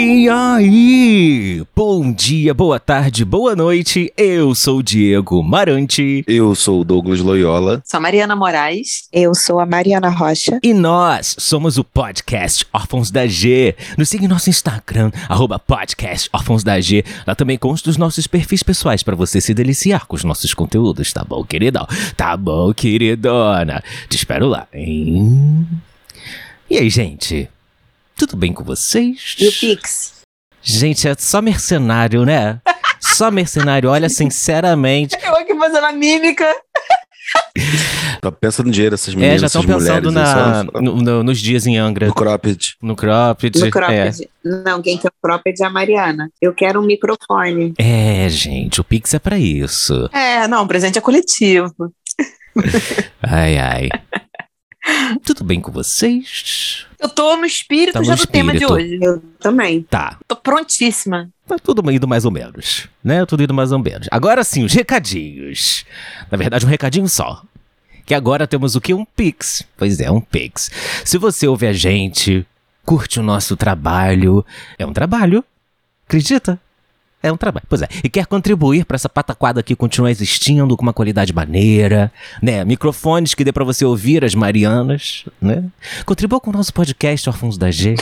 E aí? Bom dia, boa tarde, boa noite. Eu sou o Diego Marante. Eu sou o Douglas Loyola. Sou a Mariana Moraes. Eu sou a Mariana Rocha. E nós somos o podcast Órfãos da G. Nos siga em nosso Instagram, arroba podcast Órfãos da G. Lá também consta os nossos perfis pessoais para você se deliciar com os nossos conteúdos, tá bom, queridão? Tá bom, queridona? Te espero lá, hein? E aí, gente? Tudo bem com vocês? E o Pix? Gente, é só mercenário, né? Só mercenário. Olha, sinceramente. Eu aqui fazendo a mímica. Tá pensando no dinheiro essas meninas, É, já estão pensando mulheres, na, no- no- nos dias em Angra. No cropped. No cropped. No cropped. Não, quem quer o cropped é a Mariana. Eu quero um microfone. É. é, gente, o Pix é pra isso. É, não, o presente é coletivo. Ai, ai. Tudo bem com vocês? Eu tô no espírito Tá no já do tema de hoje. Eu também. Tá. Tô prontíssima. Tá tudo indo mais ou menos, né? Tudo indo mais ou menos. Agora sim, os recadinhos. Na verdade, um recadinho só. Que agora temos o que? Um Pix. Pois é, um Pix. Se você ouve a gente, curte o nosso trabalho, é um trabalho. Acredita? É um trabalho. Pois é. E quer contribuir para essa pataquada aqui continuar existindo com uma qualidade maneira, né? Microfones que dê para você ouvir as Marianas, né? Contribua com o nosso podcast Órfãos da G.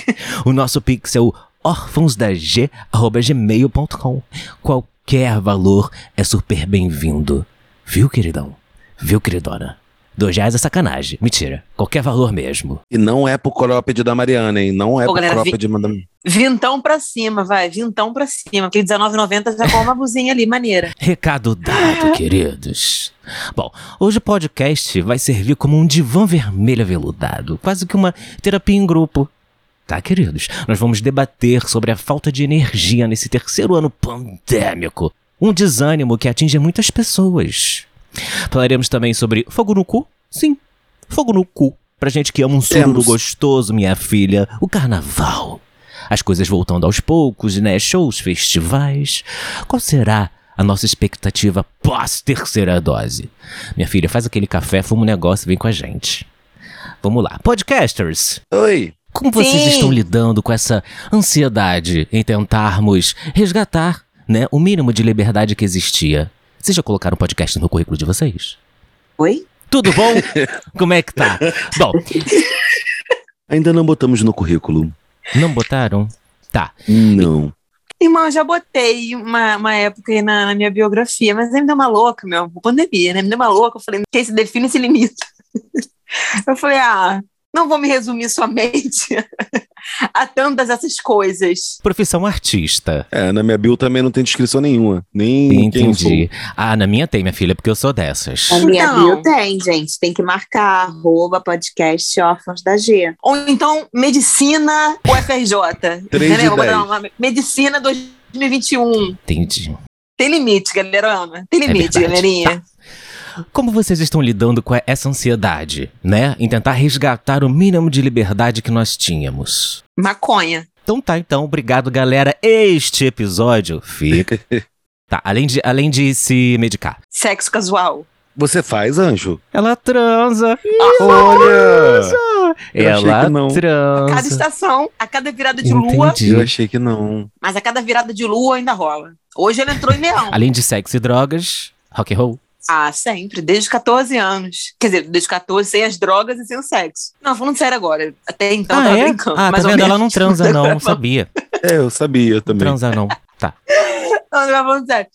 o nosso Pix é órfãosdag.gmail.com. Qualquer valor é super bem-vindo. Viu, queridão? Viu, queridona? Dois reais é sacanagem. Mentira. Qualquer valor mesmo. E não é pro cropped da Mariana, hein? Não é Ô, pro galera, cropped da Vintão pra cima, vai. Vintão pra cima. Porque R$19,90 já com uma blusinha ali, maneira. Recado dado, queridos. Bom, hoje o podcast vai servir como um divã vermelho aveludado, quase que uma terapia em grupo. Tá, queridos? Nós vamos debater sobre a falta de energia nesse terceiro ano pandêmico. Um desânimo que atinge muitas pessoas. Falaremos também sobre fogo no cu? Sim, fogo no cu. Pra gente que ama um sururu gostoso, minha filha. O carnaval. As coisas voltando aos poucos, né? Shows, festivais. Qual será a nossa expectativa pós-terceira dose? Minha filha, faz aquele café, fuma um negócio e vem com a gente. Vamos lá. Podcasters, Oi! como vocês Sim. estão lidando com essa ansiedade em tentarmos resgatar né, o mínimo de liberdade que existia? Vocês já colocaram um podcast no currículo de vocês? Oi? Tudo bom? Como é que tá? Bom, Ainda não botamos no currículo. não botaram? Tá. Não. Irmão, eu já botei uma, uma época aí na, na minha biografia, mas aí me deu uma louca, meu. Pandemia, né? Me deu uma louca. Eu falei, quem se define se limita. Eu falei, ah, não vou me resumir somente a tantas essas coisas. Profissão artista. É, na minha bio também não tem descrição nenhuma. Nem quem eu sou. Entendi. Ah, na minha tem, minha filha, porque eu sou dessas. A minha Então. bio tem, gente. Tem que marcar arroba podcast órfãos da G. Ou então, medicina UFRJ. De Entendeu? Uma- Medicina 2021. Entendi. Tem limite, galerona. Tem limite, verdade. galerinha. Como vocês estão lidando com essa ansiedade, né? Em tentar resgatar o mínimo de liberdade que nós tínhamos. Maconha. Então tá, então, obrigado, galera. Este episódio fica. Tá, além de, além de se medicar. Sexo casual. Você faz, anjo? Ela transa. Olha! Eu achei Ela não. A cada transa. estação, a cada virada de lua, Entendi. Eu achei que não. mas a cada virada de lua ainda rola. Hoje ele entrou em leão. Além de sexo e drogas, rock and roll. Ah, sempre, desde 14 anos. Quer dizer, desde 14, sem as drogas e sem o sexo. Não, falando sério agora. Até então eu ah, tava é? brincando. Ah, tá mais ou vendo? Ela não transa, não. Não sabia. É, eu sabia Não também. transa, não. Tá. Não, agora falando sério.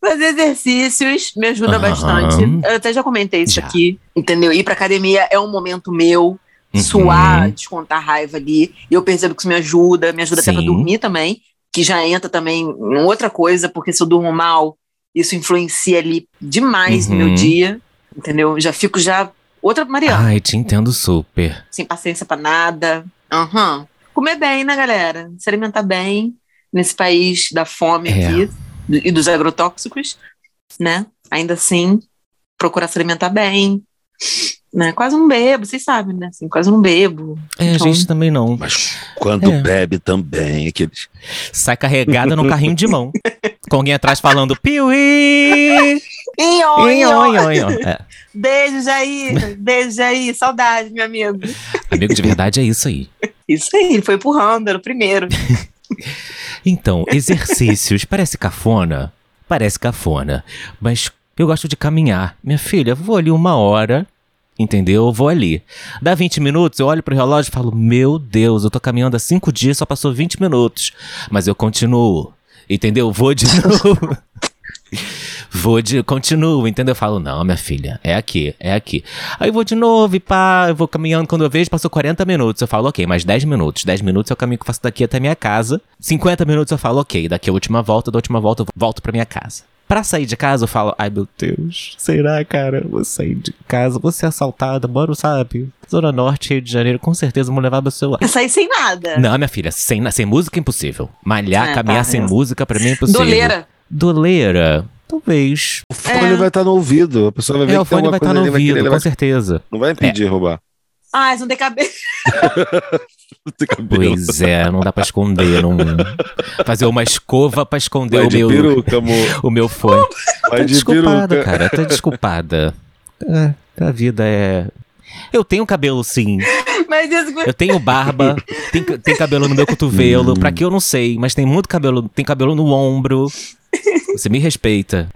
Fazer exercícios me ajuda Aham. bastante. Eu até já comentei isso Já. aqui, entendeu? Ir pra academia é um momento meu. Uhum. Suar, descontar a raiva ali. E eu percebo que isso me ajuda, me ajuda até pra Sim. dormir também, que já entra também em outra coisa, porque se eu durmo mal, isso influencia ali demais no Uhum. meu dia, entendeu? Já fico já outra Mariana. Ai, te entendo super. sem paciência pra nada. Aham. Comer bem, né, galera? Se alimentar bem nesse país da fome É. aqui e dos agrotóxicos, né? Ainda assim, procurar se alimentar bem. né? Quase não bebo, vocês sabem, né? Assim, quase não bebo. É, a Então- gente também não. Mas quando É. bebe também, aqueles. Sai carregada no carrinho de mão. Com alguém atrás falando piuí! Inho, Inho, inho. É. Beijo, Jair. Beijo, Jair. Saudade, meu amigo. Amigo de verdade é isso aí. Isso aí, ele foi empurrando, era o primeiro. Então, exercícios. Parece cafona? Parece cafona. Mas eu gosto de caminhar. Minha filha, vou ali uma hora. Entendeu? Eu vou ali. Dá 20 minutos, eu olho pro relógio e falo: Meu Deus, eu tô caminhando há 5 dias, só passou 20 minutos. Mas eu continuo. Entendeu? Vou de novo. Vou de. Continuo, entendeu? Eu falo, não, minha filha, é aqui, é aqui. Aí eu vou de novo e pá, eu vou caminhando. Quando eu vejo, passou 40 minutos. Eu falo, ok, mais 10 minutos. 10 minutos é o caminho que eu faço daqui até minha casa. 50 minutos eu falo, ok, daqui a última volta, da última volta eu volto pra minha casa. Pra sair de casa, eu falo, ai meu Deus, será, cara? Vou sair de casa, vou ser assaltada, moro, sabe? Zona Norte, Rio de Janeiro, com certeza vão levar meu celular. Eu saí sem nada. Não, minha filha, sem, sem música é impossível. Malhar, É, caminhar tá, sem eu- música pra mim é impossível. Doleira. Doleira? Talvez. O fone vai estar no ouvido. A pessoa vai ver É, que o fone vai estar coisa no ali, vai querer, ouvido, com vai- certeza. Não vai impedir roubar. Ah, eles não tem cabelo. Cabelo. Pois é, não dá pra esconder. Não... Fazer uma escova pra esconder Vai o de meu, peruca, amor. o meu fone. Vai Tá de desculpada, peruca. cara. Tá desculpada. É, a vida é. Eu tenho cabelo sim. Mas isso, Eu tenho barba. Tem, tem cabelo no meu cotovelo. Pra que eu não sei, mas tem muito cabelo. Tem cabelo no ombro. Você me respeita.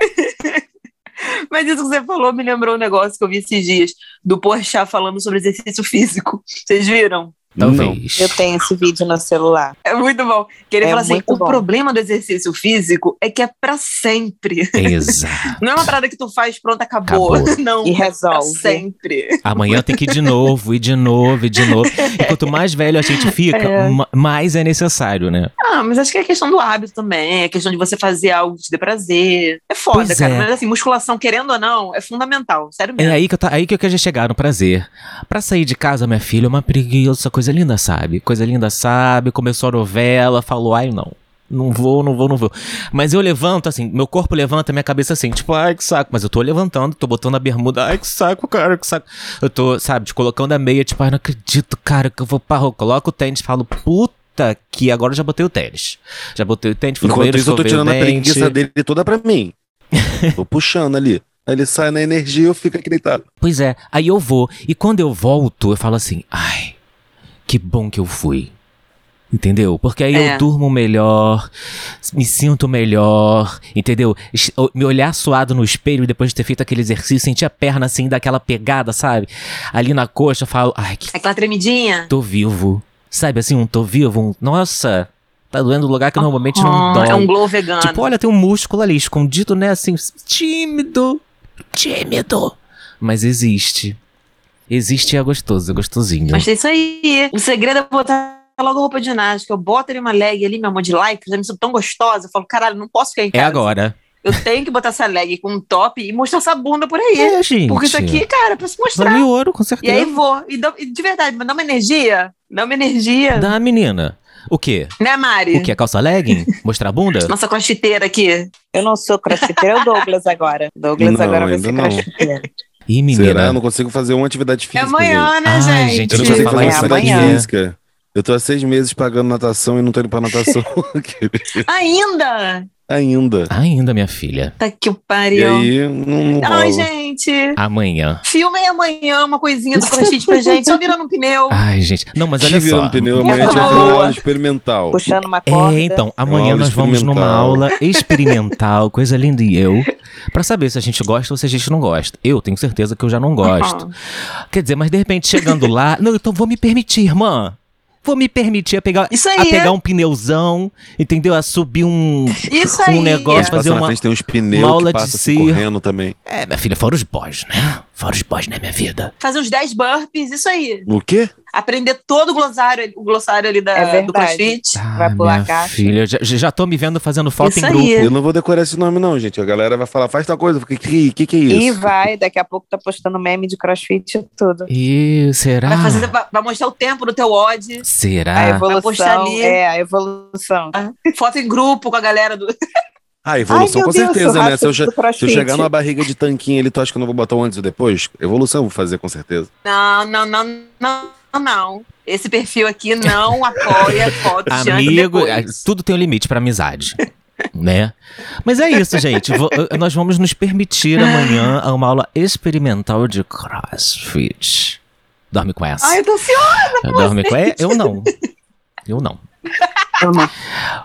mas isso que você falou me lembrou um negócio que eu vi esses dias do Porchat falando sobre exercício físico. Vocês viram? Talvez. Eu tenho esse vídeo no celular. É muito bom. Que ele É fala assim: o bom. problema do exercício físico é que é pra sempre. Exato. Não é uma parada que tu faz, pronto, acabou. Acabou. Não. E é pra resolve. sempre. Amanhã tem que ir de novo, e de novo, e de novo. E quanto mais velho a gente fica, É. ma- mais é necessário, né? Ah, mas acho que é questão do hábito também. É questão de você fazer algo que te dê prazer. É foda, Pois cara. é. Mas assim, musculação, querendo ou não, é fundamental. Sério É mesmo. aí que eu, tá, aí que eu quero chegar no prazer. Pra sair de casa, minha filha, é uma preguiça, coisa linda, sabe? Coisa linda, sabe? Começou a novela, falou, ai, não. Não vou, não vou, não vou. Mas eu levanto, assim, meu corpo levanta, minha cabeça assim, tipo, ai, que saco. Mas eu tô levantando, tô botando a bermuda, ai, que saco, cara, que saco. Eu tô, sabe, te colocando a meia, tipo, ai, não acredito, cara, que eu vou pra rua. Coloco o tênis, falo, puta que agora eu já botei o tênis. Já botei o tênis, fui Enquanto isso, eu tô tirando a preguiça dele toda pra mim. tô puxando ali. Aí ele sai na energia e eu fico aqui deitado. Pois é, aí eu vou. E quando eu volto, eu falo assim: ai, que bom que eu fui. Entendeu? Porque aí É. eu durmo melhor, me sinto melhor, entendeu? Me olhar suado no espelho depois de ter feito aquele exercício, sentir a perna assim, daquela pegada, sabe? Ali na coxa, eu falo, ai, que Aquela tremidinha. tô vivo. Sabe assim, um tô vivo, um, nossa, tá doendo no lugar que normalmente não Ah, dói. É um glow vegano. Tipo, olha, tem um músculo ali escondido, né? Assim, tímido. Tímido. Mas existe. Existe e é gostoso, é gostosinho. Mas é isso aí. O segredo é botar logo roupa de ginástica. Eu boto ali uma leg ali, meu amor, de like, eu me sinto tão gostosa. Eu falo, caralho, não posso ficar em É casa. agora. Eu tenho que botar essa leg com um top e mostrar essa bunda por aí. É, gente. Porque isso aqui, cara, é pra se mostrar. Vale ouro, com E certeza. aí vou. E, dá- e de verdade, mas dá uma energia. Dá uma energia. Da menina. O quê? Né, Mari? O quê? Calça legging? Mostrar a bunda? Nossa crossfiteira aqui. Eu não sou crossfiteira, é o Douglas agora. Douglas Não, agora vai ser crossfiteira. Ih, Será? menina. Eu não consigo fazer uma atividade É física. amanhã, né, Ai, gente? gente, Eu não consigo fazer isso atividade amanhã. física. Eu tô há seis meses pagando natação e não tô indo pra natação Ainda! Ainda. Ainda, minha filha. Tá que o E pariu. aí, não, não Ai, rola. gente. Amanhã. Filma aí amanhã uma coisinha do crossfit pra gente, só virando um pneu. Ai, gente. Não, mas olha Tive só. pneu, amanhã a gente vai fazer uma aula experimental. Puxando uma corda. É, então, amanhã nós vamos numa aula experimental, coisa linda e eu, pra saber se a gente gosta ou se a gente não gosta. Eu tenho certeza que eu já não gosto. Quer dizer, mas de repente chegando lá, não, então vou me permitir, irmã. Vou me permitir a pegar, Isso a aí. pegar um pneuzão, entendeu? A subir um, Isso um aí. negócio, fazer uma. frente tem uns uma pneus aula que de circo. correndo também. É, minha filha, fora os boys, né? Fora os boys, né, minha vida? Fazer uns 10 burpees, isso aí. O quê? Aprender todo o glossário, o glossário ali da, É verdade. do crossfit. Vai pular minha a caixa. filha, já, já tô me vendo fazendo foto Isso em aí. grupo. Eu não vou decorar esse nome, não, gente. A galera vai falar, faz tal coisa. O que, que, que, é isso? E vai, daqui a pouco tá postando meme de crossfit e tudo. Ih, será? Vai, fazer, vai vai mostrar o tempo do teu odd. A Será? evolução. postar ali. É, a evolução. Foto em grupo com a galera do. Ah, evolução Ai, com Deus, certeza, né? Se eu, se eu chegar numa barriga de tanquinho ali, tu acha que eu não vou botar um antes e depois? Evolução eu vou fazer com certeza. Não, não, não, não, não. Esse perfil aqui não apoia fotos de Amigo, é, tudo tem um limite pra amizade. Né? Mas é isso, gente. Vo- eh, nós vamos nos permitir amanhã a uma aula experimental de crossfit. Dorme com essa. Ai, eu tô ansiosa. Dorme com essa? Eu não. Eu não.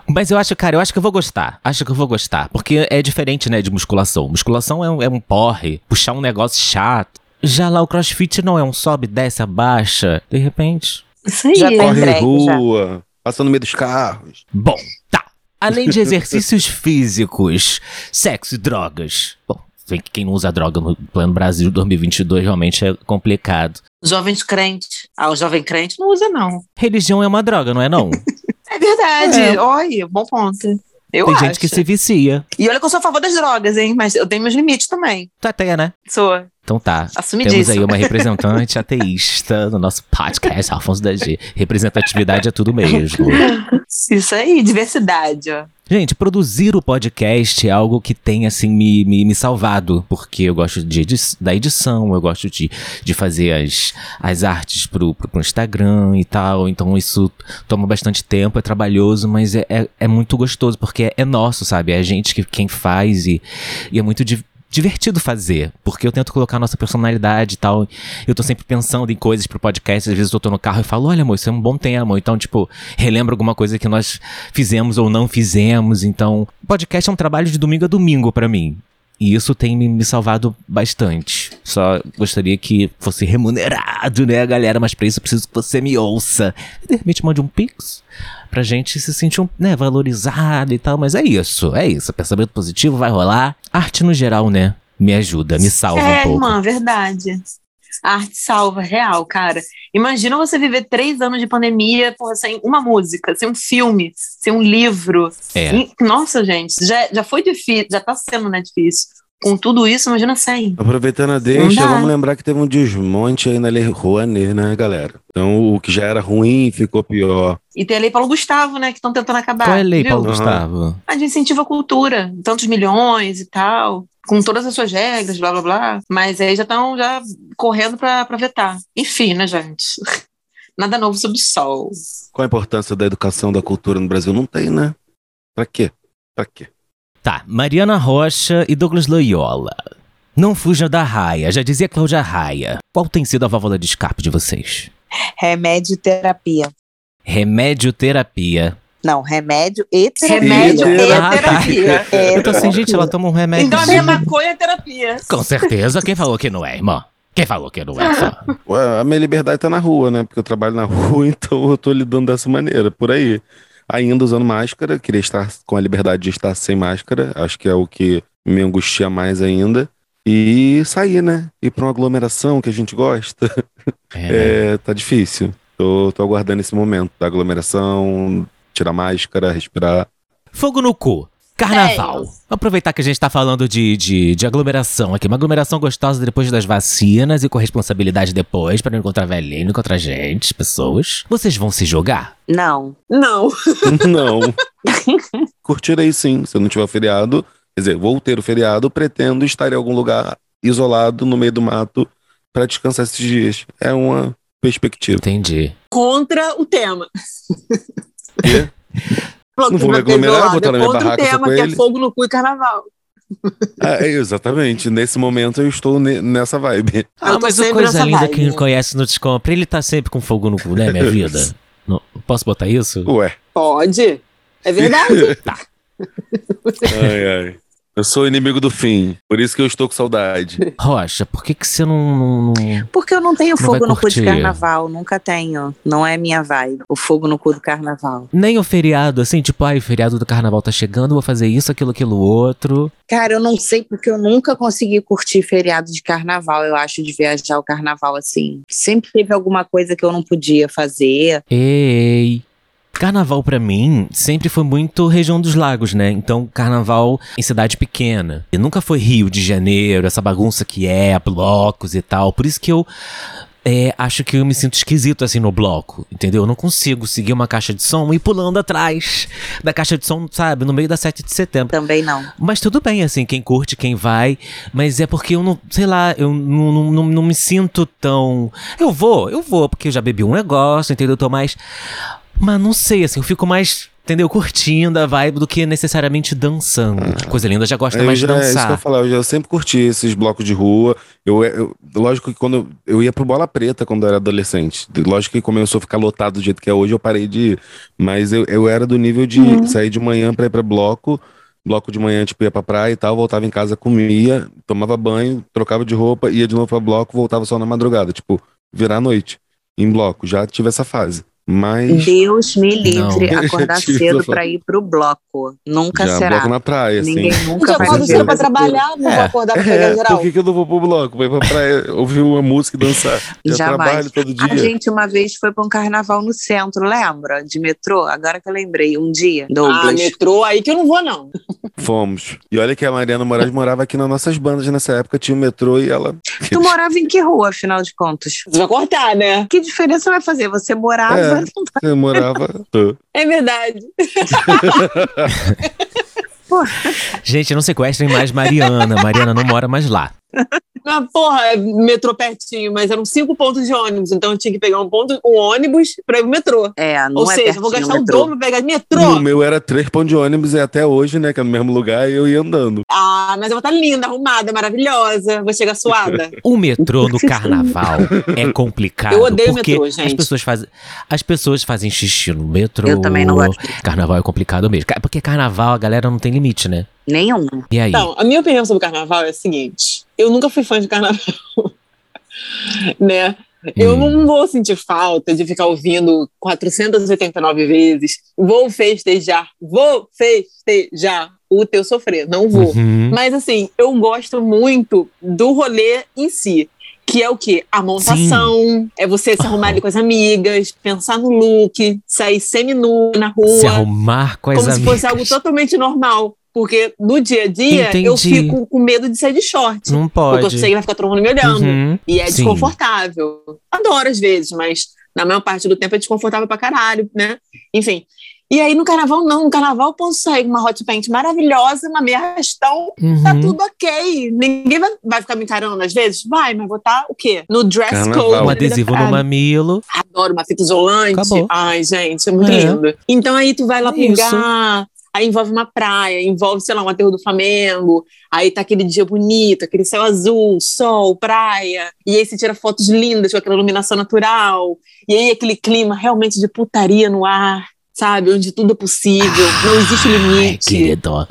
Mas eu acho, cara, eu acho que eu vou gostar. Acho que eu vou gostar. Porque é diferente, né, de musculação. Musculação é um, é um porre, puxar um negócio chato. Já lá o crossfit não é um sobe, desce, abaixa. De repente. Isso aí. Já tá Corre entregue, rua, passa no meio dos carros. Bom, tá. Além de exercícios físicos, sexo e drogas. Bom, quem não usa droga no plano Brasil 2022 realmente é complicado. Jovens crentes. Ah, o jovem crente não usa, não. Religião é uma droga, não é não? É verdade. É. Olha, bom ponto. Eu Tem acho. gente que se vicia. E olha que eu sou a favor das drogas, hein? Mas eu tenho meus limites também. Tá até, né? Sou Então tá. Temos assumidíssima. aí uma representante ateísta no nosso podcast, Alfonso da G. Representatividade é tudo mesmo. Isso aí, diversidade, ó. Gente, produzir o podcast é algo que tem, assim, me, me, me salvado. Porque eu gosto de, edi- da edição, eu gosto de, de fazer as, as artes pro, pro, pro Instagram e tal. Então isso toma bastante tempo, é trabalhoso, mas é, é, é muito gostoso, porque é, é nosso, sabe? É a gente que, quem faz e, e é muito di- divertido fazer. Porque eu tento colocar a nossa personalidade e tal. Eu tô sempre pensando em coisas pro podcast. Às vezes eu tô no carro e falo, olha, amor, isso é um bom tema. Então, tipo, relembro alguma coisa que nós fizemos ou não fizemos. Então, podcast é um trabalho de domingo a domingo pra mim. E isso tem me, salvado bastante. Só gostaria que fosse remunerado, né, galera? Mas pra isso eu preciso que você me ouça. De repente mande um pix pra gente se sentir um, né, valorizado e tal. Mas é isso, é isso. Pensamento positivo vai rolar. Arte no geral, né? Me ajuda, me salva é, um pouco. irmã, verdade. A arte salva, real, cara. Imagina você viver três anos de pandemia, porra, sem uma música, sem um filme, sem um livro. É. E- nossa, gente, já, já foi difícil, já tá sendo, né, difícil. Com tudo isso, imagina sem. Aproveitando a deixa, vamos lembrar que teve um desmonte aí na Lei Rouanet, né, galera? Então o que já era ruim ficou pior. E tem a lei Paulo Gustavo, né, que estão tentando acabar. Qual é a lei, viu? Paulo Aham. Gustavo? A de incentivo à cultura, tantos milhões e tal, com todas as suas regras, blá blá blá. Mas aí já estão já correndo pra, pra vetar. Enfim, né, gente? Nada novo sob o sol. Qual a importância da educação da cultura no Brasil? Não tem, né? Pra quê? Pra quê? Tá, Mariana Rocha e Douglas Loyola. Não fuja da raia, já dizia Cláudia Raia. Qual tem sido a válvula de escape de vocês? Remédio e terapia. Remédio terapia. Não, remédio e terapia. Remédio e Ah, tá. terapia. É Eu tô assim, gente, ela toma um remédio. Então a minha maconha é terapia. Com certeza, quem falou que não é, irmã? Quem falou que não é? Só? Ué, a minha liberdade tá na rua, né? Porque eu trabalho na rua, então eu tô lidando dessa maneira, por aí. Ainda usando máscara, queria estar com a liberdade de estar sem máscara, acho que é o que me angustia mais ainda. E sair, né? Ir pra uma aglomeração que a gente gosta. É? É, tá difícil. Tô, tô aguardando esse momento da aglomeração, tirar máscara, respirar. Fogo no cu. Carnaval. É. Aproveitar que a gente tá falando de, de, de aglomeração aqui. Uma aglomeração gostosa depois das vacinas e com responsabilidade depois, pra não encontrar velhinho, não encontrar gente, pessoas. Vocês vão se jogar? Não. Não. Não. Curtir aí sim, se eu não tiver feriado. Quer dizer, vou ter o feriado, pretendo estar em algum lugar isolado no meio do mato para descansar esses dias. É uma perspectiva. Entendi. Contra o tema. Não que vou me aglomerar, isolado, botar na minha contra o barraca tema, com que é ele. fogo no cu e carnaval. É, é, exatamente. Nesse momento eu estou ne- nessa vibe. Ah, mas o coisa linda vibe. quem me conhece não descompra. Ele tá sempre com fogo no cu, né, minha vida? Não- posso botar isso? Ué. Pode. É verdade. Tá. Ai, ai. Eu sou o inimigo do fim. Por isso que eu estou com saudade. Rocha, por que que você não... não- não- Porque eu não tenho Não fogo no cu de carnaval, nunca tenho. Não é minha vibe. O fogo no cu do carnaval. Nem o feriado, assim, tipo, ai, o feriado do carnaval tá chegando, vou fazer isso, aquilo, aquilo, outro. Cara, eu não sei porque eu nunca consegui curtir feriado de carnaval, eu acho, de viajar o carnaval assim. Sempre teve alguma coisa que eu não podia fazer. Ei. Carnaval pra mim sempre foi muito região dos lagos, né? Então, carnaval em cidade pequena. E nunca foi Rio de Janeiro, essa bagunça que é, blocos e tal. Por isso que eu é, acho que eu me sinto esquisito assim no bloco, entendeu? Eu não consigo seguir uma caixa de som e ir pulando atrás da caixa de som, sabe? No meio da 7 de setembro. Também não. Mas tudo bem, assim, quem curte, quem vai. Mas é porque eu não, sei lá, eu não, não, não, não me sinto tão. Eu vou, eu vou, porque eu já bebi um negócio, entendeu? Eu tô mais. Mas não sei, assim, eu fico mais, entendeu? Curtindo a vibe do que necessariamente dançando. Coisa linda, já gosto Eu mais de já, é isso que eu dançar. falar, eu já sempre curti esses blocos de rua. Eu, eu- lógico que quando eu, eu ia pro Bola Preta quando eu era adolescente. Lógico que começou a ficar lotado do jeito que é hoje, eu parei de ir. Mas eu, eu era do nível de Uhum. sair de manhã pra ir pra bloco. Bloco de manhã, tipo, ia pra praia e tal, voltava em casa, comia, tomava banho, trocava de roupa, ia de novo pra bloco, voltava só na madrugada, tipo, virar a noite em bloco. Já tive essa fase. Mas Deus me livre Não. acordar cedo eu pra ir pro bloco. Nunca já será. bloco na praia, assim. Ninguém Eu nunca já vai acordo cedo pra trabalhar, não vou acordar pra pegar É, geral. por que, que eu não vou pro bloco? Pra ir pra praia, ouvir uma música e dançar. Já Jamais. trabalho todo dia. A gente uma vez foi pra um carnaval no centro, lembra? De metrô? Agora que eu lembrei, um dia, Ah, Douglas. metrô, aí que eu não vou, não. Fomos. E olha que a Mariana Moraes morava aqui nas nossas bandas nessa época, tinha o metrô e ela. Tu morava em que rua, afinal de contas? Você vai cortar, né? Que diferença vai fazer? Você morava. É. Você morava. É verdade. Gente, não sequestrem mais Mariana. Mariana não mora mais lá. Mas, porra, é metrô pertinho, mas eram cinco pontos de ônibus, então eu tinha que pegar um ponto, um ônibus pra ir pro metrô. É, não Ou é seja, eu vou gastar o dobro pra pegar metrô. No meu era três pontos de ônibus e até hoje, né? Que é no mesmo lugar, e eu ia andando. Ah, mas eu vou estar linda, arrumada, maravilhosa. Vou chegar suada. O metrô no carnaval é complicado. Eu odeio porque metrô, As gente. pessoas, fazem, as pessoas fazem xixi no metrô. Eu também não gosto. Carnaval é complicado mesmo. Porque carnaval a galera não tem limite, né? Nenhum. E aí? Então, a minha opinião sobre o carnaval é a seguinte: eu nunca fui fã de carnaval. né? Eu Hum. não vou sentir falta de ficar ouvindo 489 vezes. Vou festejar, vou festejar o teu sofrer. Não vou. Uhum. Mas assim, eu gosto muito do rolê em si. Que é o quê? A montação, é você se arrumar ali com as amigas, pensar no look, sair semi-nu na rua Se arrumar com as como se amigas. fosse algo totalmente normal. Porque no dia a dia eu Entendi. fico com medo de sair de short. Não Porque eu pode. sei que vai ficar todo mundo me olhando. Uhum. E é Sim. desconfortável. Adoro às vezes, mas na maior parte do tempo é desconfortável pra caralho, né? Enfim. E aí no carnaval, não. No carnaval eu posso sair com uma hot paint maravilhosa, uma meia arrastão, tá Uhum. tudo ok. Ninguém vai, vai ficar me encarando às vezes? Vai, mas vou estar o quê? No dress Carnaval. code. Um adesivo no mamilo. Adoro uma fita isolante. Acabou. Ai, gente, é muito É. lindo. Então aí tu vai lá É pro lugar, aí envolve uma praia, envolve, sei lá, um aterro do Flamengo, aí tá aquele dia bonito, aquele céu azul, sol, praia, e aí você tira fotos lindas com aquela iluminação natural, e aí aquele clima realmente de putaria no ar. Sabe, onde tudo é possível, não existe Ai, limite. querido. Amo,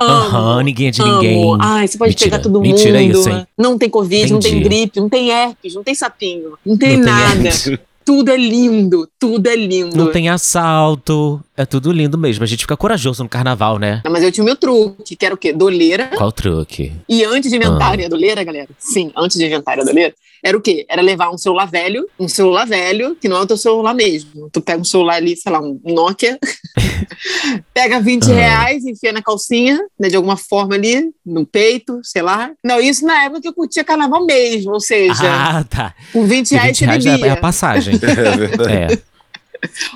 Aham, ninguém é de amo. ninguém. Ai, você pode Mentira. pegar todo mundo. Mentira isso, hein? Não tem Covid, não tem Entendi. gripe, não tem herpes, não tem sapinho, não tem Não tem nada. herpes. Tudo é lindo, tudo é lindo. Não tem assalto. É tudo lindo mesmo. A gente fica corajoso no carnaval, né? Não, mas eu tinha o meu truque, que era o quê? Doleira. Qual truque? E antes de inventarem Ah. a doleira, galera, sim, antes de inventarem a doleira, era o quê? Era levar um celular velho, um celular velho, que não é o teu celular mesmo. Tu pega um celular ali, sei lá, um Nokia, pega 20 Ah. reais, enfia na calcinha, né, de alguma forma ali, no peito, sei lá. Não, isso na época que eu curtia carnaval mesmo, ou seja, Ah, tá. com 20 E reais 20 reais você é, é bebia. a passagem. É verdade. É.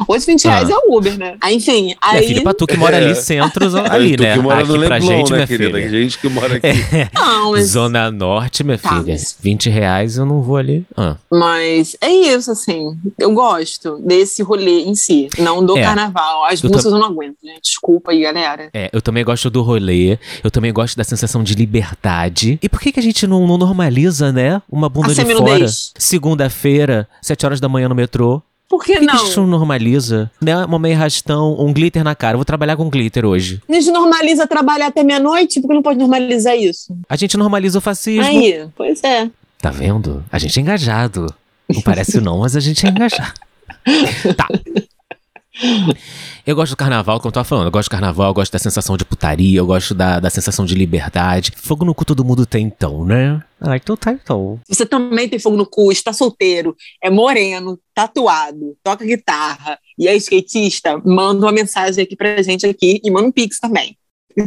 Hoje 20 reais Ah. é o Uber, né? Aí, enfim, aí... filha, pra tu que mora ali, É. centros ali, tu né? que mora Aqui no pra Leblon, gente, né, minha querida? filha. Gente que mora aqui. Não, mas... Zona Norte, minha Tá, filha. mas- 20 reais eu não vou ali. Ah. Mas é isso, assim. Eu gosto desse rolê em si, não do É. carnaval. As Eu músicas eu não aguento, gente. Desculpa aí, galera. É, eu também gosto do rolê, eu também gosto da sensação de liberdade. E por que, que a gente não, não normaliza, né? Uma bunda A de fora. Segunda-feira, 7 horas da manhã no metrô. Por que a não? gente não normaliza? Né? Uma meia rastão, um glitter na cara. Eu vou trabalhar com glitter hoje. A gente normaliza trabalhar até meia-noite, por que não pode normalizar isso? A gente normaliza o fascismo. Aí, pois é. Tá vendo? A gente é engajado. Não parece não, mas a gente é engajado. Tá. Eu gosto do carnaval, como eu tava falando. Eu gosto do carnaval, eu gosto da sensação de putaria, eu gosto da, da sensação de liberdade. Fogo no cu todo mundo tem, então, né? Ah, então tá, então. Você também tem fogo no cu, está solteiro, é moreno, tatuado, toca guitarra e é skatista, manda uma mensagem aqui pra gente aqui e manda um pix também.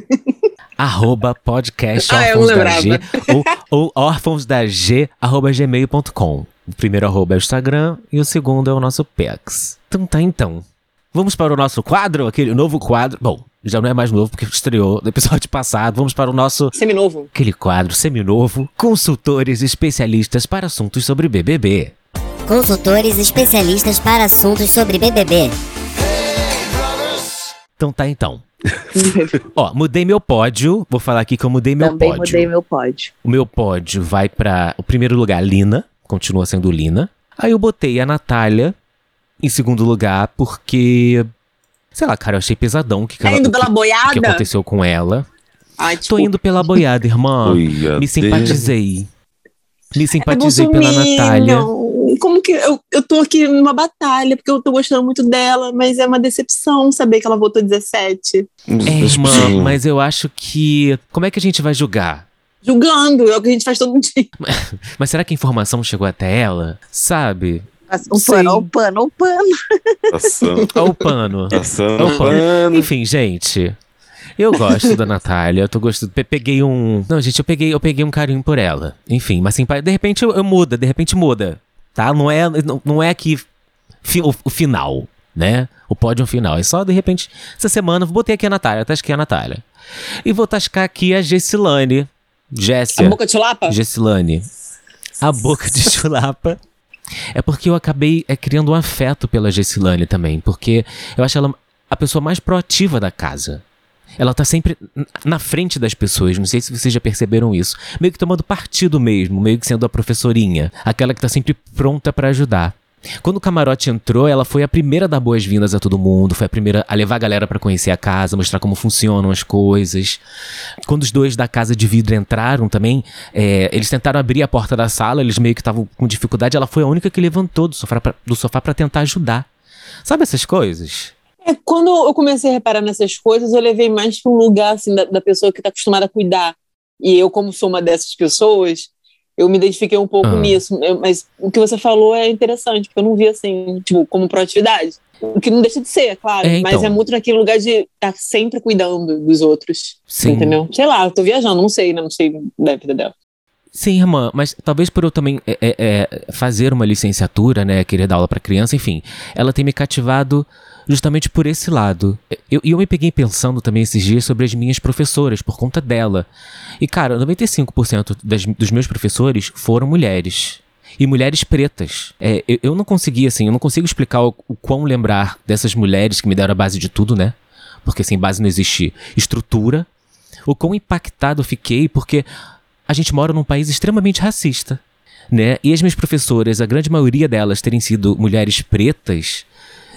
Arroba podcast Ah, eu órfãos não da G lembrava. ou, ou órfãos da G, arroba gmail.com. O primeiro arroba é o Instagram e o segundo é o nosso Pex. Então tá, então. Vamos para o nosso quadro, aquele novo quadro. Bom, já não é mais novo porque estreou no episódio passado. Vamos para o nosso Seminovo. aquele quadro seminovo, consultores especialistas para assuntos sobre BBB. Consultores especialistas para assuntos sobre BBB. Então tá então. Ó, mudei meu pódio. Vou falar aqui que eu mudei meu Também pódio. mudei meu pódio. O meu pódio vai pra o primeiro lugar, Lina. Continua sendo Lina. Aí eu botei a Natália em segundo lugar porque. Sei lá, cara, eu achei pesadão o que, que, Tá ela- indo o que- pela o que boiada? aconteceu com ela. Ai, Tô desculpa. indo pela boiada, irmã. Me simpatizei. Me É simpatizei pela Bolsominion. Natália. Como que eu, eu tô aqui numa batalha, porque eu tô gostando muito dela, mas é uma decepção saber que ela votou 17. É, irmã, mas eu acho que. Como é que a gente vai julgar? Julgando, é o que a gente faz todo dia. Mas será que a informação chegou até ela? Sabe? Um Sim. pano, o pano, o pano. Passando, Olha o pano. passando Opa. pano. Enfim, gente. Eu gosto da Natália, eu tô gostando. pe- Peguei um. Não, gente, eu peguei, eu peguei um carinho por ela. Enfim, mas assim, de repente eu, eu muda, de repente muda. Tá? Não é, não, não é que. fi- o, o final, né? O pódio final. É só, de repente, essa semana, eu botei aqui a Natália, tasquei a Natália. E vou tascar aqui a Gessilane. A Jessia. boca de chulapa? Gessilane. A boca de chulapa. É porque eu acabei é, criando um afeto pela Gessilane também. Porque eu acho ela a pessoa mais proativa da casa. Ela tá sempre na frente das pessoas. Não sei se vocês já perceberam isso. Meio que tomando partido mesmo, meio que sendo a professorinha. Aquela que tá sempre pronta pra ajudar. Quando o camarote entrou, ela foi a primeira a dar boas-vindas a todo mundo, foi a primeira a levar a galera pra conhecer a casa, mostrar como funcionam as coisas. Quando os dois da casa de vidro entraram também, é, eles tentaram abrir a porta da sala, eles meio que estavam com dificuldade, ela foi a única que levantou do sofá pra, do sofá para tentar ajudar. Sabe essas coisas? É, quando eu comecei a reparar nessas coisas, eu levei mais para um lugar assim, da, da pessoa que está acostumada a cuidar. E eu, como sou uma dessas pessoas, eu me identifiquei um pouco Ah. nisso. Mas o que você falou é interessante, porque eu não vi assim, tipo, como proatividade. O que não deixa de ser, claro. É, então. Mas é muito naquele lugar de estar sempre cuidando dos outros. Sim. Entendeu? Sei lá, eu tô viajando, não sei, né? Não sei da vida dela. Sim, irmã, mas talvez por eu também é, é, é, fazer uma licenciatura, né, querer dar aula pra criança, enfim, ela tem me cativado justamente por esse lado. Eu- E eu, me peguei pensando também esses dias sobre as minhas professoras, por conta dela. E, cara, 95% das, dos meus professores foram mulheres. E mulheres pretas. É, eu, eu não consegui, assim, eu não consigo explicar o, o quão lembrar dessas mulheres que me deram a base de tudo, né? Porque sem base não existe estrutura. O quão impactado eu fiquei, porque a gente mora num país extremamente racista, né? E as minhas professoras, a grande maioria delas terem sido mulheres pretas,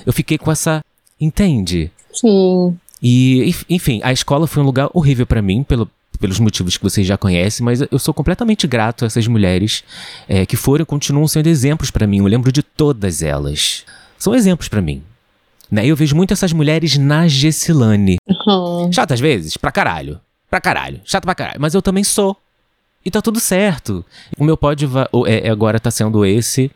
eu fiquei com essa. Entende? Sim. E, enf- enfim, a escola foi um lugar horrível pra mim, pelo, pelos motivos que vocês já conhecem, mas eu sou completamente grato a essas mulheres é, que foram e continuam sendo exemplos pra mim. Eu lembro de todas elas. São exemplos pra mim. Né? E eu vejo muito essas mulheres na Gessilane. Uhum. Chata às vezes, pra caralho. Pra caralho. Chato pra caralho. Mas eu também sou. E tá tudo certo. O meu pódio é, é- agora tá sendo esse.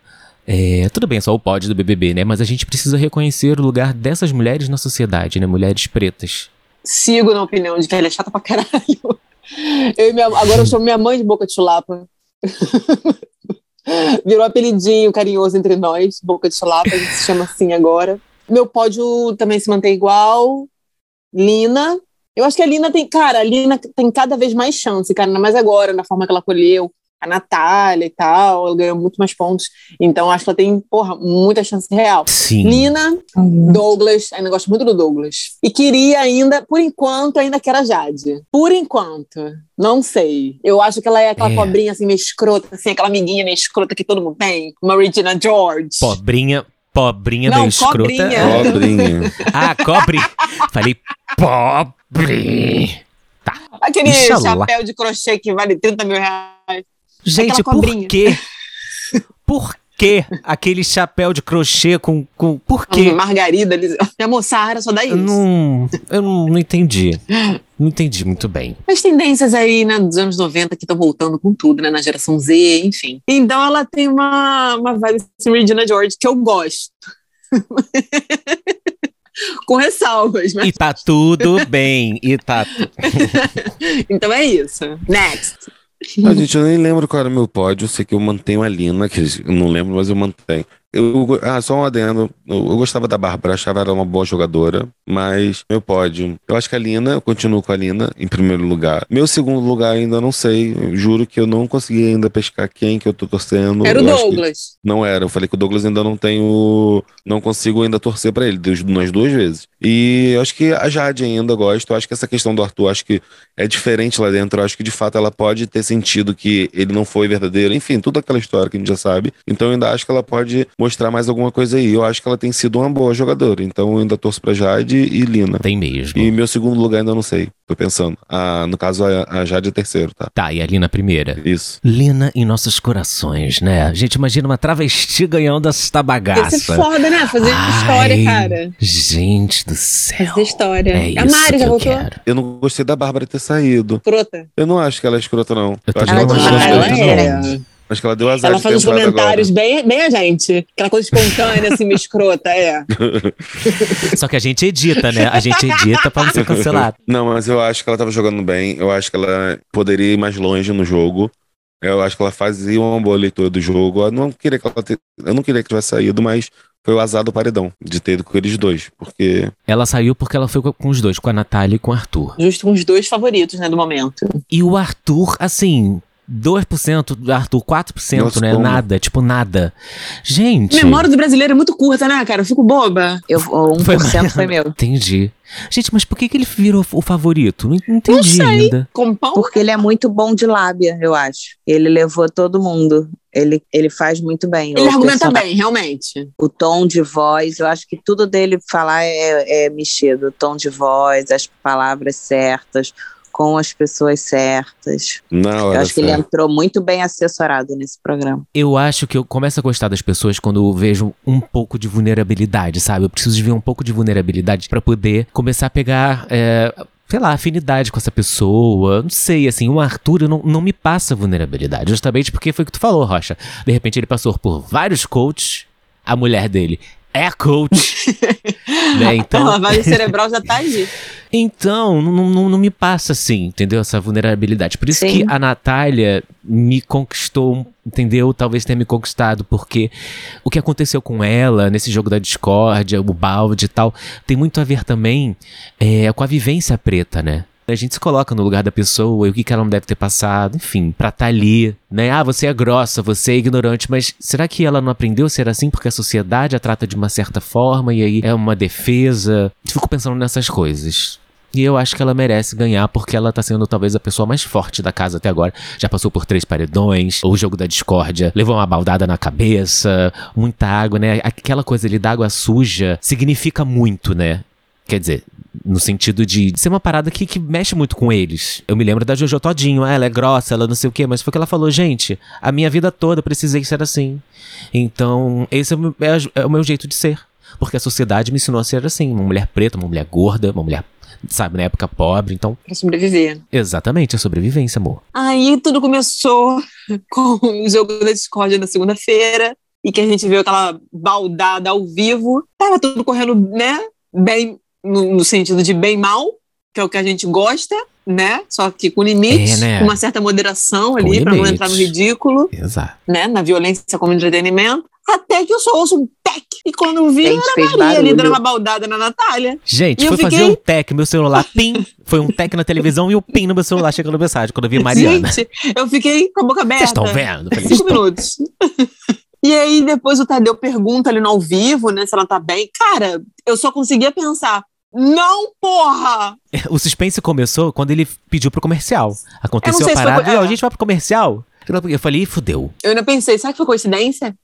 É, tudo bem, só o pódio do BBB, né? Mas a gente precisa reconhecer o lugar dessas mulheres na sociedade, né? Mulheres pretas. Sigo na opinião de que ela é chata pra caralho. Eu minha- agora eu chamo minha mãe de boca de chulapa. Virou um apelidinho carinhoso entre nós, boca de chulapa, a gente se chama assim agora. Meu pódio também se mantém igual. Lina. Eu acho que a Lina tem, cara, a Lina tem cada vez mais chance, cara, mais agora, na forma que ela colheu a Natália e tal, ela ganhou muito mais pontos. Então acho que ela tem, porra, muita chance real. Sim. Lina, Douglas, ainda gosto muito do Douglas. E queria ainda, por enquanto, ainda quero a Jade. Por enquanto. Não sei. Eu acho que ela é aquela É. pobrinha assim, meio escrota, assim, aquela amiguinha meio escrota que todo mundo tem. Uma Regina George. Pobrinha, pobrinha Não, meio escrota. cobrinha. Pobrinha. Ah, cobre. Falei pobre. Aquele Ixi, chapéu de crochê que vale 30 mil reais. Gente, por quê? Por que aquele chapéu de crochê com. com por quê? Margarida, eles... minha moçada só dá Eu isso. não, eu não, não entendi. Não entendi muito bem. As tendências aí, né, dos anos 90 que estão voltando com tudo, né, na geração Z, enfim. Então ela tem uma, uma vibe assim, Regina George que eu gosto. com ressalvas, mas E tá tudo bem. E tá. então é isso. Next. A gente, eu nem lembro qual era o meu pódio. Eu sei que eu mantenho a Lina, que eu não lembro, mas eu mantenho. Eu, ah, só um adendo. Eu, eu gostava da Bárbara, achava ela uma boa jogadora, mas meu pódio. Eu acho que a Lina, eu continuo com a Lina em primeiro lugar. Meu segundo lugar ainda não sei. Juro que eu não consegui ainda pescar quem que eu tô torcendo. Era o Eu Douglas. Não era. Eu falei que o Douglas ainda não tenho. Não consigo ainda torcer pra ele, nas duas vezes. E eu acho que a Jade ainda gosto. Eu acho que essa questão do Arthur, acho que é diferente lá dentro. Eu acho que de fato ela pode ter sentido que ele não foi verdadeiro. Enfim, toda aquela história que a gente já sabe. Então eu ainda acho que ela pode mostrar mais alguma coisa aí. Eu acho que ela tem sido uma boa jogadora. Então eu ainda torço pra Jade e Lina. Tem mesmo. E meu segundo lugar ainda não sei. Tô pensando. Ah, no caso, a, a Jade é terceiro, tá? Tá, e a Lina primeira. Isso. Lina em nossos corações, né? A gente imagina uma travesti ganhando esta bagaça. Ia ser foda, né? Fazer história, Ai, cara. Gente do céu. Fazer história. É isso a Mari que já eu voltou? quero. Eu não gostei da Bárbara ter saído. Escrota. Eu não acho que ela é escrota, não. Eu Eu acho que também ela, tá acho Acho que ela deu azar Ela faz uns comentários agora. bem, bem a gente. Aquela coisa espontânea, assim, meio escrota, é. Só que a gente edita, né? A gente edita pra não ser cancelado. Não, mas eu acho que ela tava jogando bem. Eu acho que ela poderia ir mais longe no jogo. Eu acho que ela fazia uma boa leitura do jogo. Eu não queria que ela te- eu não queria que tivesse saído, mas foi o azar do paredão de ter ido com eles dois, porque Ela saiu porque ela foi com- com os dois, com a Natália e com o Arthur. Justo com os dois favoritos, né, do momento. E o Arthur, assim, 2% do Arthur, 4% Nossa, não é como? nada, tipo nada. Gente. Memória do brasileiro é muito curta, né, cara? Eu fico boba. Eu, o 1% foi, meu. Entendi. Gente, mas por que, que ele virou o favorito? Não, não entendi sei. ainda. Com pão? Porque ele é muito bom de lábia, eu acho. Ele levou todo mundo. Ele, ele faz muito bem. Ele O argumenta person- bem, realmente. O tom de voz, eu acho que tudo dele falar é, é mexido. O tom de voz, as palavras certas, com as pessoas certas. na Eu acho que ele entrou muito bem assessorado nesse programa. Eu acho que eu começo a gostar das pessoas quando eu vejo um pouco de vulnerabilidade, sabe? Eu preciso de ver um pouco de vulnerabilidade pra poder começar a pegar. é, Sei lá, afinidade com essa pessoa. Não sei, assim, o Arthur não, não me passa vulnerabilidade. Justamente porque foi o que tu falou, Rocha. De repente ele passou por vários coaches. A mulher dele é coach. né? A Então, lavagem cerebral já tá aí. então, não, não, não me passa assim, entendeu? Essa vulnerabilidade. Por isso Sim. que a Natália me conquistou, entendeu? Talvez tenha me conquistado, porque o que aconteceu com ela nesse jogo da discórdia, o balde e tal, tem muito a ver também é, com a vivência preta, né? A gente se coloca no lugar da pessoa e o que, ela não deve ter passado, enfim, pra estar ali, né? Ah, você é grossa, você é ignorante, mas será que ela não aprendeu a ser assim porque a sociedade a trata de uma certa forma e aí é uma defesa? Fico pensando nessas coisas. E eu acho que ela merece ganhar porque ela tá sendo talvez a pessoa mais forte da casa até agora. Já passou por três paredões, o jogo da discórdia, levou uma baldada na cabeça, muita água, né? Aquela coisa ali da água suja significa muito, né? Quer dizer, no sentido de ser uma parada que, que mexe muito com eles. Eu me lembro da Jojo Todinho, ah, ela é grossa, ela não sei o quê, mas foi o que ela falou, gente, a minha vida toda eu precisei ser assim. Então, esse é o, meu, é é o meu jeito de ser. Porque a sociedade me ensinou a ser assim, uma mulher preta, uma mulher gorda, uma mulher, sabe, na época pobre. Então, Pra sobreviver. exatamente, a sobrevivência, amor. Aí tudo começou com o jogo da discórdia na segunda-feira. E que a gente viu aquela baldada ao vivo. Tava tudo correndo, né? Bem, no, no sentido de bem mal, que é o que a gente gosta, né? Só que com limites, É, né? com uma certa moderação Com ali, pra não entrar no ridículo, Exato. né? Na violência como entretenimento. Até que eu só ouço um tec. E quando eu vi, Gente, era Maria ali dando uma baldada na Natália. Gente, E eu foi fazer fiquei- um tec, meu celular, pim. Foi um tec na televisão e o pim no meu celular chegando mensagem quando eu vi Mariana. Gente, eu fiquei com a boca aberta. Vocês estão vendo? Falei, Cinco minutos. E aí, depois o Tadeu pergunta ali no ao vivo, né, se ela tá bem. Cara, eu só conseguia pensar, não, porra! O suspense começou quando ele pediu pro comercial. Aconteceu a se foi- parada, é. "Ó, a gente vai pro comercial. Eu falei, "Ih, fudeu. Eu ainda pensei, será que foi coincidência?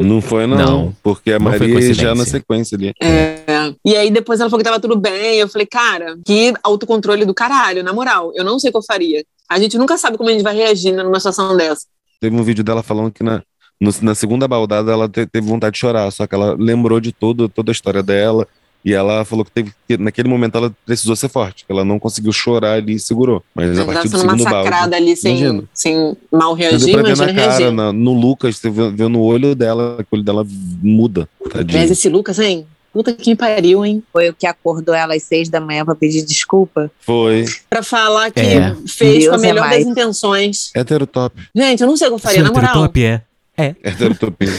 Não foi, não. Não, porque a não foi Maria já na sequência ali. É. E aí, depois ela falou que tava tudo bem. Eu falei, cara, que autocontrole do caralho, na moral. Eu não sei o que eu faria. A gente nunca sabe como a gente vai reagir numa situação dessa. Teve um vídeo dela falando que na, no- na segunda baldada ela te- teve vontade de chorar, só que ela lembrou de tudo, toda a história dela. E ela falou que, teve, que naquele momento ela precisou ser forte, que ela não conseguiu chorar ali e segurou. Mas a Ela partir do sendo segundo massacrada balde. ali sem, imagina. sem mal Mas reagir, imagina na cara, reagir. na- no Lucas, você vê, vê no olho dela, que o olho dela muda. Mas Tadinho. esse Lucas, hein? Puta que pariu, hein? Foi o que acordou ela às seis da manhã pra pedir desculpa. Foi. Pra falar que É. fez com a Deus é melhor das mais. intenções. Heterotop. Gente, eu não sei o que eu faria, na moral. Top é. Heterotopia.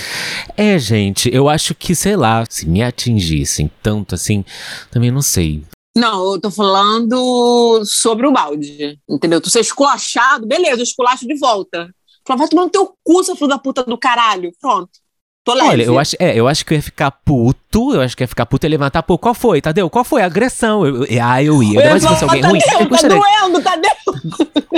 É, gente, eu acho que, sei lá, se me atingissem tanto assim, também não sei. Não, eu tô falando sobre o balde, entendeu? Tu ser esculachado, beleza, eu esculacho de volta. Fala, vai tomar no teu cu, seu filho da puta do caralho. Pronto. Tô leve. Olha, eu acho, é, eu acho que eu ia ficar puto, eu acho que ia ficar puto e levantar, pô, qual foi, Tadeu? Qual foi a agressão? Eu, eu- ah, eu ia. Ainda mais se fosse alguém ruim. Tadeu, Eu tá gostaria- doendo, Tadeu.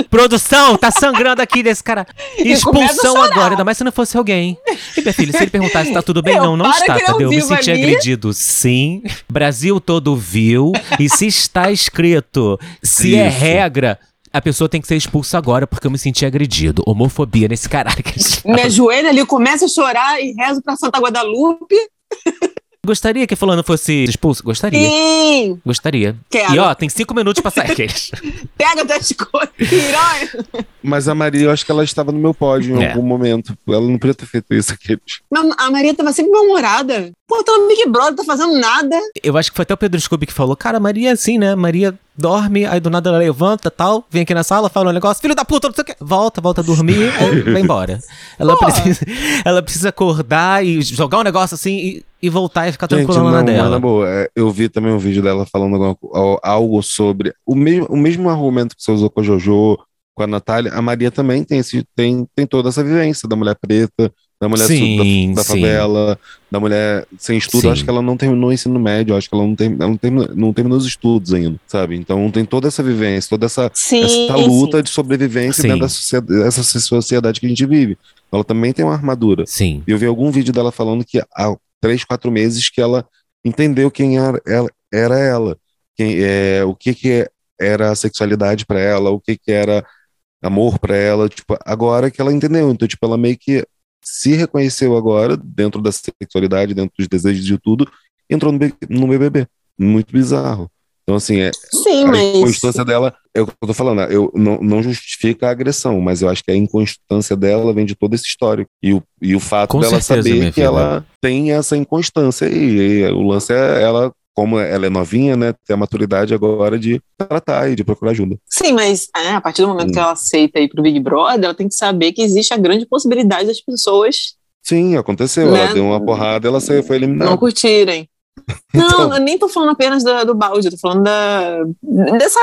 Produção, tá sangrando aqui desse cara. Expulsão agora, ainda mais se não fosse alguém. E, minha filha, se ele perguntasse se tá tudo bem, Eu, não, não está, Tadeu. Eu me senti ali. agredido. Sim. Brasil todo viu. E se está escrito, se é Isso. regra, a pessoa tem que ser expulsa agora, porque eu me senti agredido. Homofobia nesse caralho. a Me ajoelho ali, começo a chorar e rezo pra Santa Guadalupe. Gostaria que fulano fosse expulso? Gostaria. Sim, Gostaria. quero. E ó, tem cinco minutos pra sair. aqueles. Pega tuas coisas. Mas a Maria, eu acho que ela estava no meu pódio em É. algum momento. Ela não podia ter feito isso aqui. Mas A Maria tava sempre mal-humorada. Pô, tá no Big Brother, tá fazendo nada. Eu acho que foi até o Pedro Scooby que falou: Cara, Maria é assim, né? Maria dorme, aí do nada ela levanta tal, vem aqui na sala, fala um negócio, filho da puta, não sei o que. Volta, volta a dormir, aí vai embora. Ela precisa, ela precisa acordar e jogar um negócio assim e, e voltar e ficar tranquila não, na dela. na boa, é, eu vi também um vídeo dela falando algo sobre o mesmo, o mesmo argumento que você usou com a Jojo, com a Natália, a Maria também tem, esse, tem, tem toda essa vivência da mulher preta, da mulher Sim, da, da sim. favela, da mulher sem estudo. Sim. Acho que ela não terminou o ensino médio, acho que ela não, tem, ela não, terminou, não terminou os estudos ainda, sabe? Então tem toda essa vivência, toda essa, Sim, essa luta de sobrevivência Sim. dentro da sociedade, dessa sociedade que a gente vive. Ela também tem uma armadura. Sim. Eu vi algum vídeo dela falando que há três, quatro meses que ela entendeu quem era ela, era ela. Quem, é, o que, que era a sexualidade para ela, o que, que era amor para ela. Tipo, agora que ela entendeu. Então, tipo, ela meio que se reconheceu agora dentro da sexualidade, dentro dos desejos de tudo, entrou no, no BBB. Muito bizarro. Então, assim, é, Sim, a mas. inconstância dela, é o que eu tô falando, né? eu não, não justifica a agressão, mas eu acho que a inconstância dela vem de todo esse histórico. E o, e o fato Com dela certeza, saber que filha. ela tem essa inconstância. E, e o lance é ela, como ela é novinha, né? Ter a maturidade agora de tratar e de procurar ajuda. Sim, mas é, a partir do momento Hum. que ela aceita ir pro Big Brother, ela tem que saber que existe a grande possibilidade das pessoas Sim, aconteceu. Né? Ela deu uma porrada ela saiu, foi eliminada. não curtirem. Não, Então- eu nem tô falando apenas da- do balde, eu tô falando da. dessa.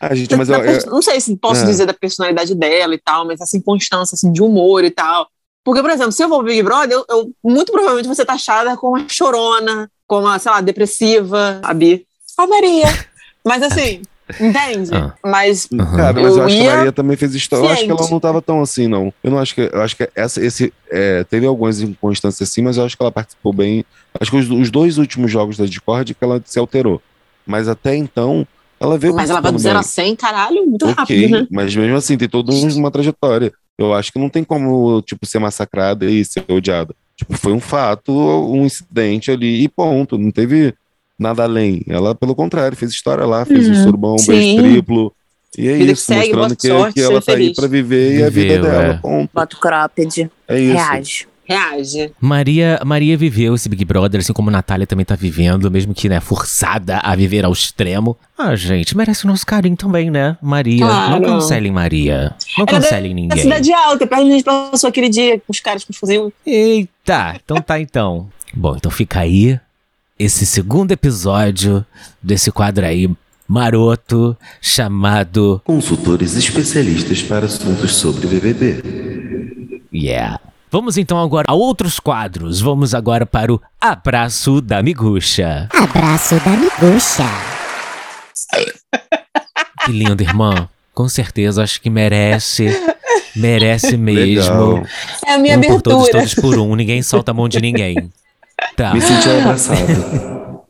Ah, gente, da- mas eu, da pers- não sei se posso É. dizer da personalidade dela e tal, mas essa inconstância assim, de humor e tal. Porque, por exemplo, se eu vou pro Big Brother, eu, eu- muito provavelmente vou ser taxada como uma chorona, como uma, sei lá, depressiva, a Bi. A Maria. Mas assim, entende? Ah. Mas Aham. Cara, mas eu, Eu acho que a Maria também fez história. Eu acho que ela não tava tão assim, não. Eu não acho que. Eu acho que essa, esse. é, teve algumas inconstâncias assim, mas eu acho que ela participou bem. Acho que os, os dois últimos jogos da Discord que ela se alterou. Mas até então, ela veio. Mas ela vai do participando 0 a bem. 100, caralho, muito Ok, rápido, né? mas mesmo assim, tem toda um- uma trajetória. Eu acho que não tem como, tipo, ser massacrada e ser odiada. Tipo, foi um fato, um incidente ali e ponto. Não teve nada além. Ela, pelo contrário, fez história lá, fez um Uhum, surubão, um beijo triplo. E é Vida que isso, segue, mostrando que, sorte, que ela tá aí feliz. pra viver e a vida Viveu, dela, é. ponto. Bota o cropped, É isso. reage. Reage. Maria, Maria viveu esse Big Brother, assim como a Natália também tá vivendo, mesmo que, né, forçada a viver ao extremo. Ah, gente, merece o nosso carinho também, né? Maria. Não Claro. cancelem Maria. Não Ela cancelem ninguém. cidade alta, perto de gente passou aquele dia com os caras com fuzil. Eita, então tá então. Bom, então fica aí esse segundo episódio desse quadro aí maroto chamado Consultores especialistas para assuntos sobre BBB. Yeah. Vamos então agora a outros quadros. Vamos agora para o abraço da miguxa. Abraço da miguxa. Que lindo, irmã. Com certeza, acho que merece. Merece mesmo. Legal. É a minha um por todos, abertura. todos por um. Ninguém solta a mão de ninguém. Tá. Me senti abraçado.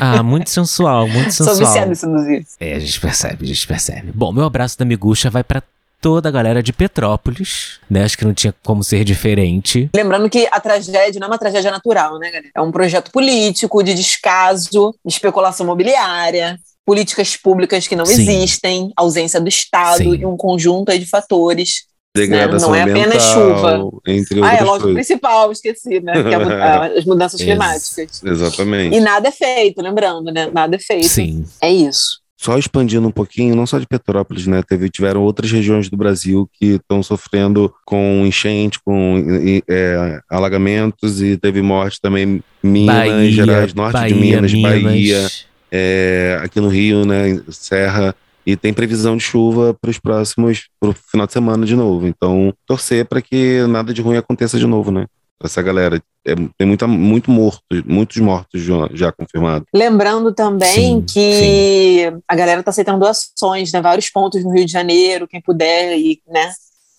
Ah, muito sensual, muito Sou sensual. viciada em seduzir. É, a gente percebe, a gente percebe. Bom, meu abraço da miguxa vai pra toda a galera de Petrópolis, né? Acho que não tinha como ser diferente. Lembrando que a tragédia não é uma tragédia natural, né, galera? É um projeto político de descaso, de especulação imobiliária, políticas públicas que não Sim. existem, ausência do Estado Sim. e um conjunto aí de fatores Degradação Não é apenas ambiental, Entre Ah, é logo o coisas. principal, esqueci, né? Que é as mudanças climáticas. Exatamente. E nada é feito, lembrando, né? Nada é feito. Sim. É isso. Só expandindo um pouquinho, não só de Petrópolis, né? Teve, tiveram outras regiões do Brasil que estão sofrendo com enchente, com é, alagamentos e teve morte também. Minas Bahia, Gerais, norte Bahia, de Minas, Bahia, Minas. é, aqui no Rio, né? Serra. E tem previsão de chuva para os próximos, pro final de semana de novo. Então, torcer para que nada de ruim aconteça de novo, né? Essa galera. É, tem muita, muito morto, muitos mortos já, já confirmados. Lembrando também Sim, que a galera está aceitando doações, né? Vários pontos no Rio de Janeiro, quem puder e, né?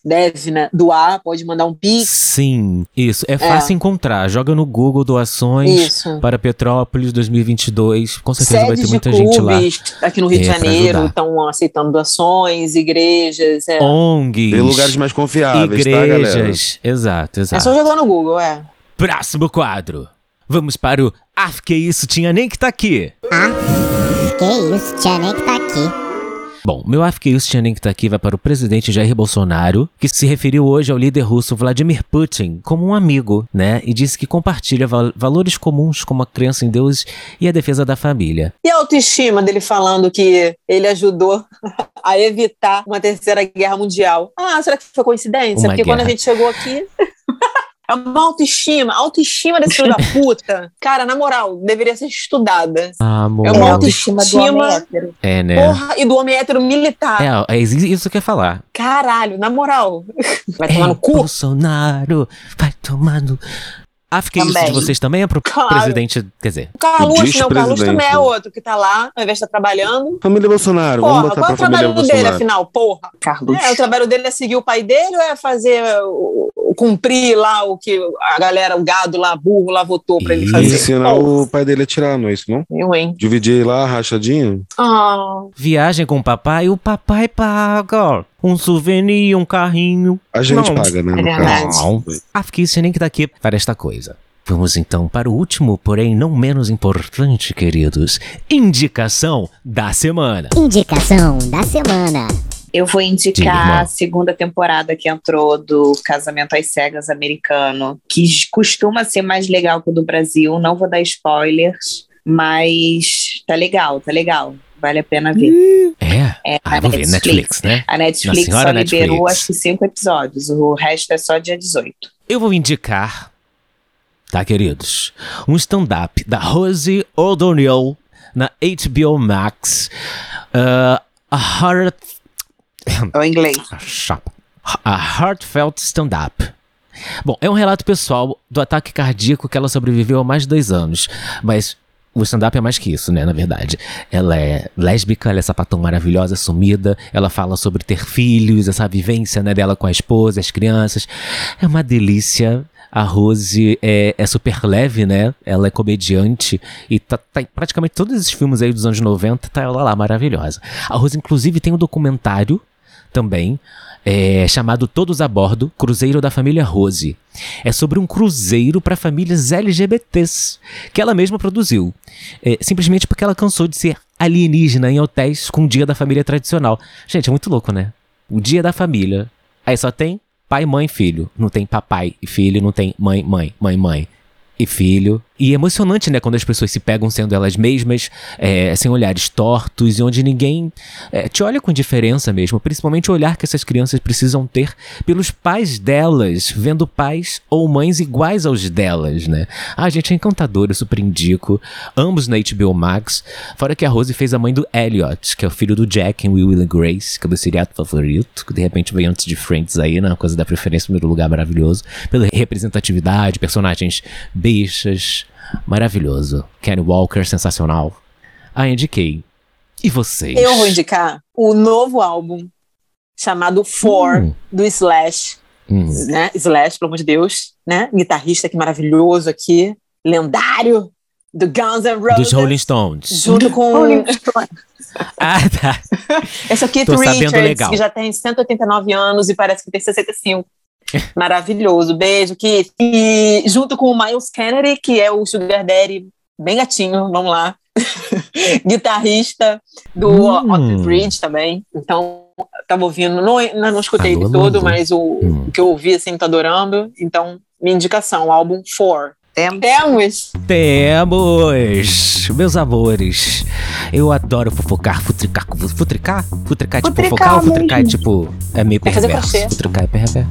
Deve, né? Doar, pode mandar um pix. Sim, isso. É fácil encontrar. Joga no Google doações Isso. para Petrópolis 2022. Com certeza vai ter Sedes de muita gente lá. aqui no Rio de É, pra Janeiro estão aceitando doações, igrejas. É, ONGs. Tem lugares mais confiáveis, tá, galera? igrejas. exato, é exato. só jogar no Google, é. Próximo quadro. Vamos para o Ah, que isso, tinha nem que tá aqui. Que isso, tinha nem que tá aqui. Bom, meu AF que isso tinha nem que tá aqui vai para o presidente Jair Bolsonaro, que se referiu hoje ao líder russo Vladimir Putin como um amigo, né? E disse que compartilha val- valores comuns como a crença em Deus e a defesa da família. E a autoestima dele falando que ele ajudou a evitar uma terceira guerra mundial? Ah, será que foi coincidência? Uma Porque quando a guerra. gente chegou aqui. É uma autoestima, a autoestima desse filho da puta. Cara, na moral, deveria ser estudada. Ah, amor. É uma É, autoestima autoestima do homem hétero. É, né? Porra, e do homem hétero militar. É, é isso que eu ia falar. Caralho, na moral. Vai tomar no Ei, cu? Bolsonaro, vai tomando. Ah, fiquei isso de Também. vocês também é pro Claro. presidente, quer dizer, O Carluxo, não, o Carluxo também é né? outro que tá lá, ao invés de estar trabalhando. Família Bolsonaro, Porra, vamos botar qual é o trabalho dele, afinal? Porra. Carlos. É, o trabalho dele é seguir o pai dele ou é fazer cumprir lá o que a galera, o gado lá, burro lá votou pra ele fazer? Ensinar Porra, o pai dele a tirar, não é isso não? Eu, hein? Dividir lá, rachadinho? Ah, viagem com o papai, o papai paga. Um souvenir, um carrinho. A gente Não. paga, né? É verdade. caso. Não. Ah, fiquei isso nem que daqui para esta coisa. Vamos então para o último, porém não menos importante, queridos. Indicação da semana. Indicação da semana. Eu vou indicar irmã. a segunda temporada que entrou do Casamento às Cegas americano, que costuma ser mais legal que o do Brasil. Não vou dar spoilers, mas tá legal, tá legal. Vale a pena ver. É? É, Ah, a vou ver Netflix, né? A Netflix só liberou Netflix. acho que cinco episódios, o resto é só dia 18. Eu vou indicar, tá, queridos? Um stand-up da Rosie O'Donnell na HBO Max. Uh, a Heart... É o inglês. Chapa. A Heartfelt Stand-Up. Bom, é um relato pessoal do ataque cardíaco que ela sobreviveu há mais de dois anos. Mas o stand-up é mais que isso, né? Na verdade. Ela é lésbica, ela é sapatão maravilhosa, sumida. Ela fala sobre ter filhos, essa vivência né, dela com a esposa, as crianças. É uma delícia. A Rose é, é super leve, né? Ela é comediante e tá, tá praticamente todos esses filmes aí dos anos 90, tá ela lá, maravilhosa. A Rose, inclusive, tem um documentário também, é, chamado Todos a Bordo, Cruzeiro da Família Rose. É sobre um cruzeiro para famílias LGBTs, que ela mesma produziu. É, simplesmente porque ela cansou de ser alienígena em hotéis com o dia da família tradicional. Gente, é muito louco, né? O dia da família. Aí só tem pai, mãe, filho. Não tem papai e filho, não tem mãe, mãe, mãe, mãe e filho. E é emocionante, né, quando as pessoas se pegam sendo elas mesmas, é, sem olhares tortos, e onde ninguém é, te olha com indiferença mesmo, principalmente o olhar que essas crianças precisam ter pelos pais delas, vendo pais ou mães iguais aos delas, né? Ah, gente, é encantador, eu super indico. Ambos na HBO Max. Fora que a Rose fez a mãe do Elliot, que é o filho do Jack em Will and Grace, que é o meu seriado favorito, que de repente veio antes de Friends aí, na coisa da preferência, primeiro lugar maravilhoso. Pela representatividade, personagens bichas, maravilhoso. Kenny Walker, sensacional. Ah, indiquei. E vocês? eu vou indicar o novo álbum chamado For, Hum. do Slash. Hum. né? Slash, pelo amor de Deus, né? Guitarrista que maravilhoso aqui, lendário do Guns N' Roses. Dos Rolling Stones. Junto com Ah, tá. esse aqui, Tô sabendo Richards, legal. que já tem 189 anos e parece que tem 65. Maravilhoso, beijo, Keith. E junto com o Miles Kennedy, que é o Sugar Daddy, bem gatinho, vamos lá. Guitarrista do Hum. Otter Bridge também. Então, tava ouvindo, não, não, escutei ele todo, mas o, Hum. o que eu ouvi, assim, tô adorando. Então, minha indicação, o álbum Four. Temos. Temos! Temos, meus amores. Eu adoro fofocar, futricar. Futricar? Futricar é tipo Futricar fofocar ou futricar é tipo. É meio É fazer perverso. crochê. Futricar é perverso.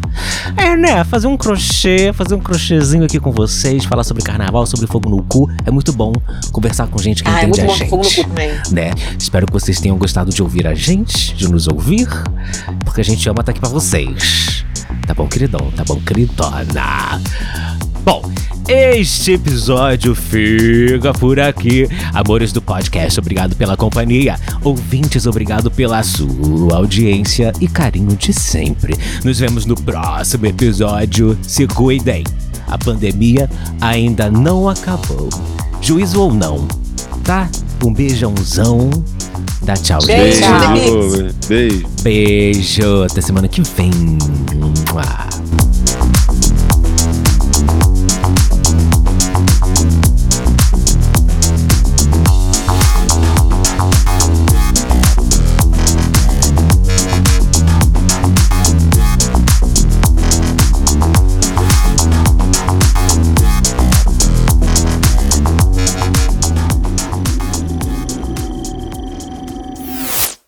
É, né? Fazer um crochê, fazer um crochêzinho aqui com vocês, falar sobre carnaval, sobre fogo no cu. É muito bom conversar com gente que Ah, é entende muito a bom gente. fogo no cu também. né? Espero que vocês tenham gostado de ouvir a gente, de nos ouvir, porque a gente ama estar aqui pra vocês. Tá bom, queridão? Tá bom, queridona? Bom, este episódio fica por aqui. Amores do podcast, obrigado pela companhia. Ouvintes, obrigado pela sua audiência e carinho de sempre. Nos vemos no próximo episódio. Se cuidem. A pandemia ainda não acabou. Juízo ou não, tá? Um beijãozão. Dá tchau, Beijo. gente. Beijo. Beijo. Beijo. Até semana que vem. Mua.